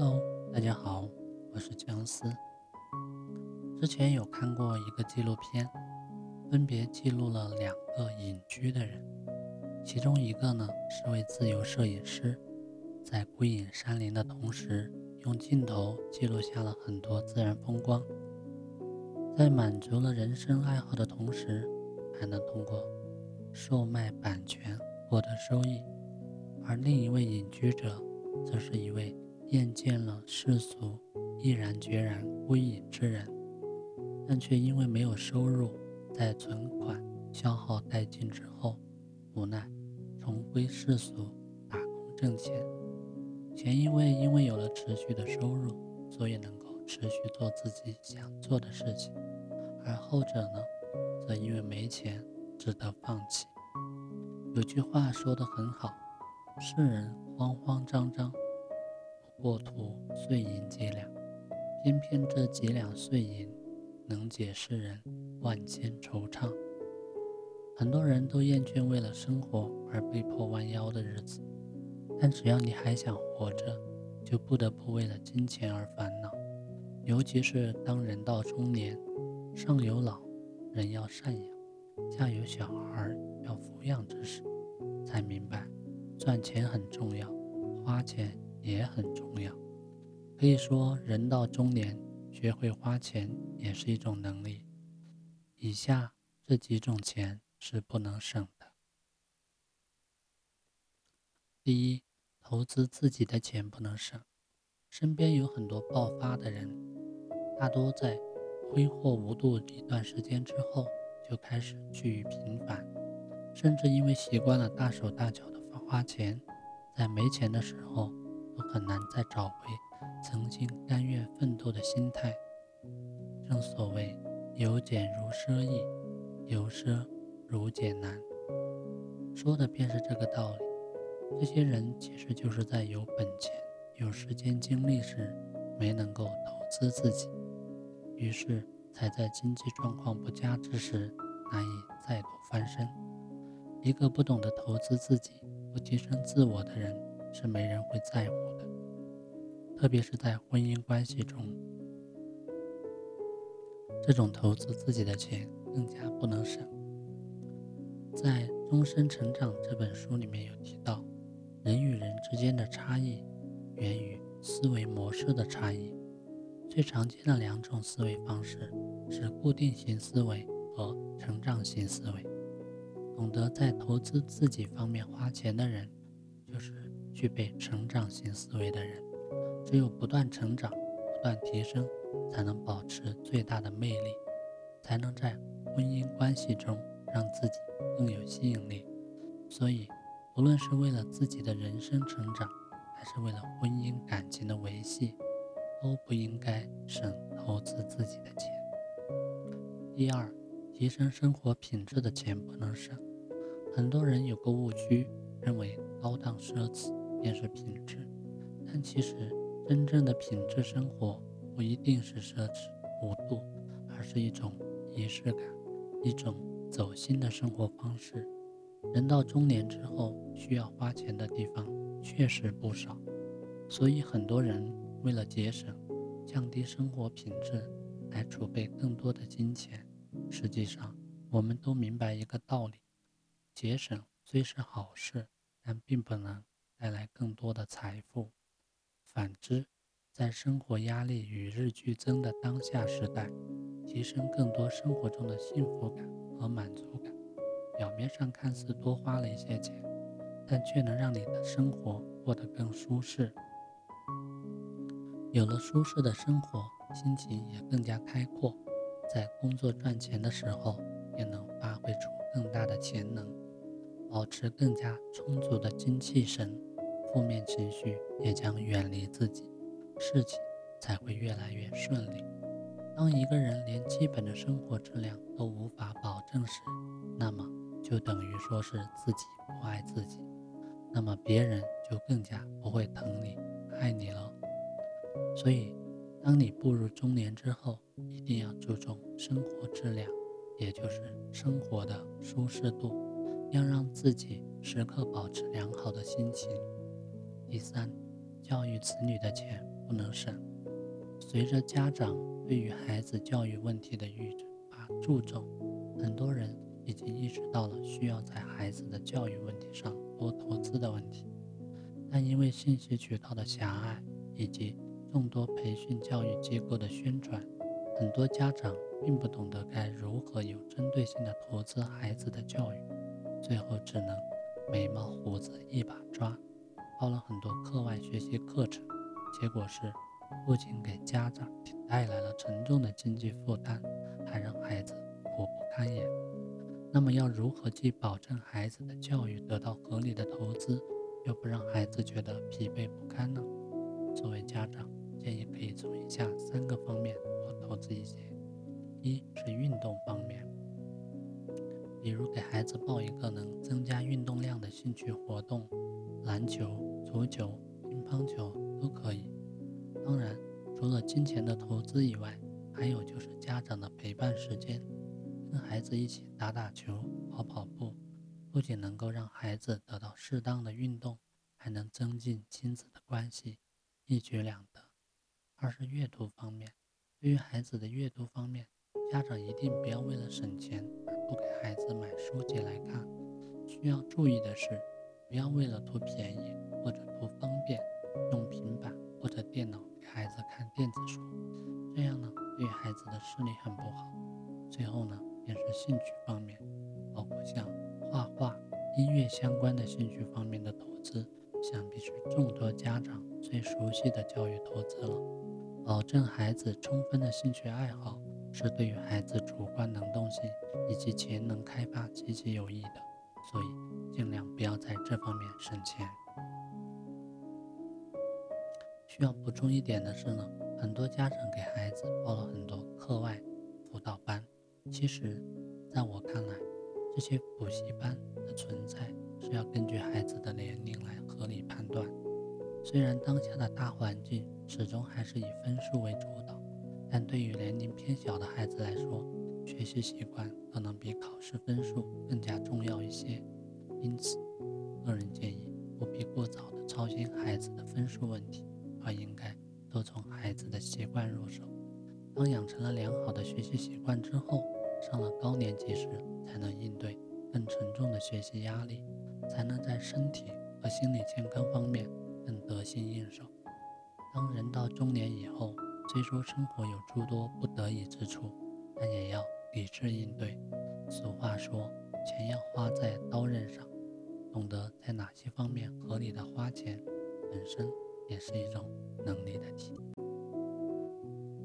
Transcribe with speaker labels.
Speaker 1: Hello，大家好，我是姜思。之前有看过一个纪录片，分别记录了两个隐居的人，其中一个呢是位自由摄影师，在归隐山林的同时，用镜头记录下了很多自然风光，在满足了人生爱好的同时，还能通过售卖版权获得收益。而另一位隐居者，则是一位。厌倦了世俗，毅然决然归隐之人，但却因为没有收入，在存款消耗殆尽之后，无奈重归世俗，打工挣钱。前一位因为有了持续的收入，所以能够持续做自己想做的事情；而后者呢，则因为没钱，只得放弃。有句话说得很好：世人慌慌张张。过图碎银几两，偏偏这几两碎银能解世人万千惆怅。很多人都厌倦为了生活而被迫弯腰的日子，但只要你还想活着，就不得不为了金钱而烦恼。尤其是当人到中年，上有老人要赡养，下有小孩要抚养之时，才明白赚钱很重要，花钱。也很重要，可以说，人到中年，学会花钱也是一种能力。以下这几种钱是不能省的。第一，投资自己的钱不能省。身边有很多爆发的人，大多在挥霍无度一段时间之后，就开始趋于平凡，甚至因为习惯了大手大脚的花钱，在没钱的时候。很难再找回曾经甘愿奋斗的心态。正所谓“由俭如奢易，由奢如俭难”，说的便是这个道理。这些人其实就是在有本钱、有时间、精力时，没能够投资自己，于是才在经济状况不佳之时，难以再度翻身。一个不懂得投资自己、不提升自我的人。是没人会在乎的，特别是在婚姻关系中，这种投资自己的钱更加不能省。在《终身成长》这本书里面有提到，人与人之间的差异源于思维模式的差异。最常见的两种思维方式是固定型思维和成长型思维。懂得在投资自己方面花钱的人，就是。具备成长型思维的人，只有不断成长、不断提升，才能保持最大的魅力，才能在婚姻关系中让自己更有吸引力。所以，无论是为了自己的人生成长，还是为了婚姻感情的维系，都不应该省投资自己的钱。第二，提升生活品质的钱不能省。很多人有个误区，认为高档奢侈。便是品质，但其实真正的品质生活不一定是奢侈无度，而是一种仪式感，一种走心的生活方式。人到中年之后，需要花钱的地方确实不少，所以很多人为了节省、降低生活品质，来储备更多的金钱。实际上，我们都明白一个道理：节省虽是好事，但并不能。带来更多的财富。反之，在生活压力与日俱增的当下时代，提升更多生活中的幸福感和满足感，表面上看似多花了一些钱，但却能让你的生活过得更舒适。有了舒适的生活，心情也更加开阔，在工作赚钱的时候，也能发挥出更大的潜能，保持更加充足的精气神。负面情绪也将远离自己，事情才会越来越顺利。当一个人连基本的生活质量都无法保证时，那么就等于说是自己不爱自己，那么别人就更加不会疼你、爱你了。所以，当你步入中年之后，一定要注重生活质量，也就是生活的舒适度，要让自己时刻保持良好的心情。第三，教育子女的钱不能省。随着家长对于孩子教育问题的预把注重，很多人已经意识到了需要在孩子的教育问题上多投资的问题，但因为信息渠道的狭隘以及众多培训教育机构的宣传，很多家长并不懂得该如何有针对性的投资孩子的教育，最后只能眉毛胡子一把抓，报了很多课外学习课程，结果是不仅给家长带来了沉重的经济负担，还让孩子苦不堪言。那么要如何既保证孩子的教育得到合理的投资，又不让孩子觉得疲惫不堪呢？作为家长，建议可以从以下三个方面多投资一些：一是运动方面，比如给孩子报一个能增加运动量的兴趣活动，篮球、足球、乒乓球都可以。当然，除了金钱的投资以外，还有就是家长的陪伴时间，跟孩子一起打打球、跑跑步，不仅能够让孩子得到适当的运动，还能增进亲子的关系，一举两得。二是阅读方面，对于孩子的阅读方面，家长一定不要为了省钱而不给孩子买书籍来看。需要注意的是，不要为了图便宜不方便，用平板或者电脑给孩子看电子书，这样呢，对孩子的视力很不好。最后呢，便是兴趣方面，包括像画画、音乐相关的兴趣方面的投资，想必是众多家长最熟悉的教育投资了。保证孩子充分的兴趣爱好，是对于孩子主观能动性以及潜能开发极其有益的，所以尽量不要在这方面省钱。需要补充一点的是呢，很多家长给孩子报了很多课外辅导班，其实，在我看来，这些补习班的存在是要根据孩子的年龄来合理判断。虽然当下的大环境始终还是以分数为主导，但对于年龄偏小的孩子来说，学习习惯可能比考试分数更加重要一些。因此，个人建议不必过早的操心孩子的分数问题，而应该多从孩子的习惯入手。当养成了良好的学习习惯之后，上了高年级时，才能应对更沉重的学习压力，才能在身体和心理健康方面。更得心应手。当人到中年以后，虽说生活有诸多不得已之处，但也要理智应对。俗话说，钱要花在刀刃上，懂得在哪些方面合理的花钱，本身也是一种能力的体现。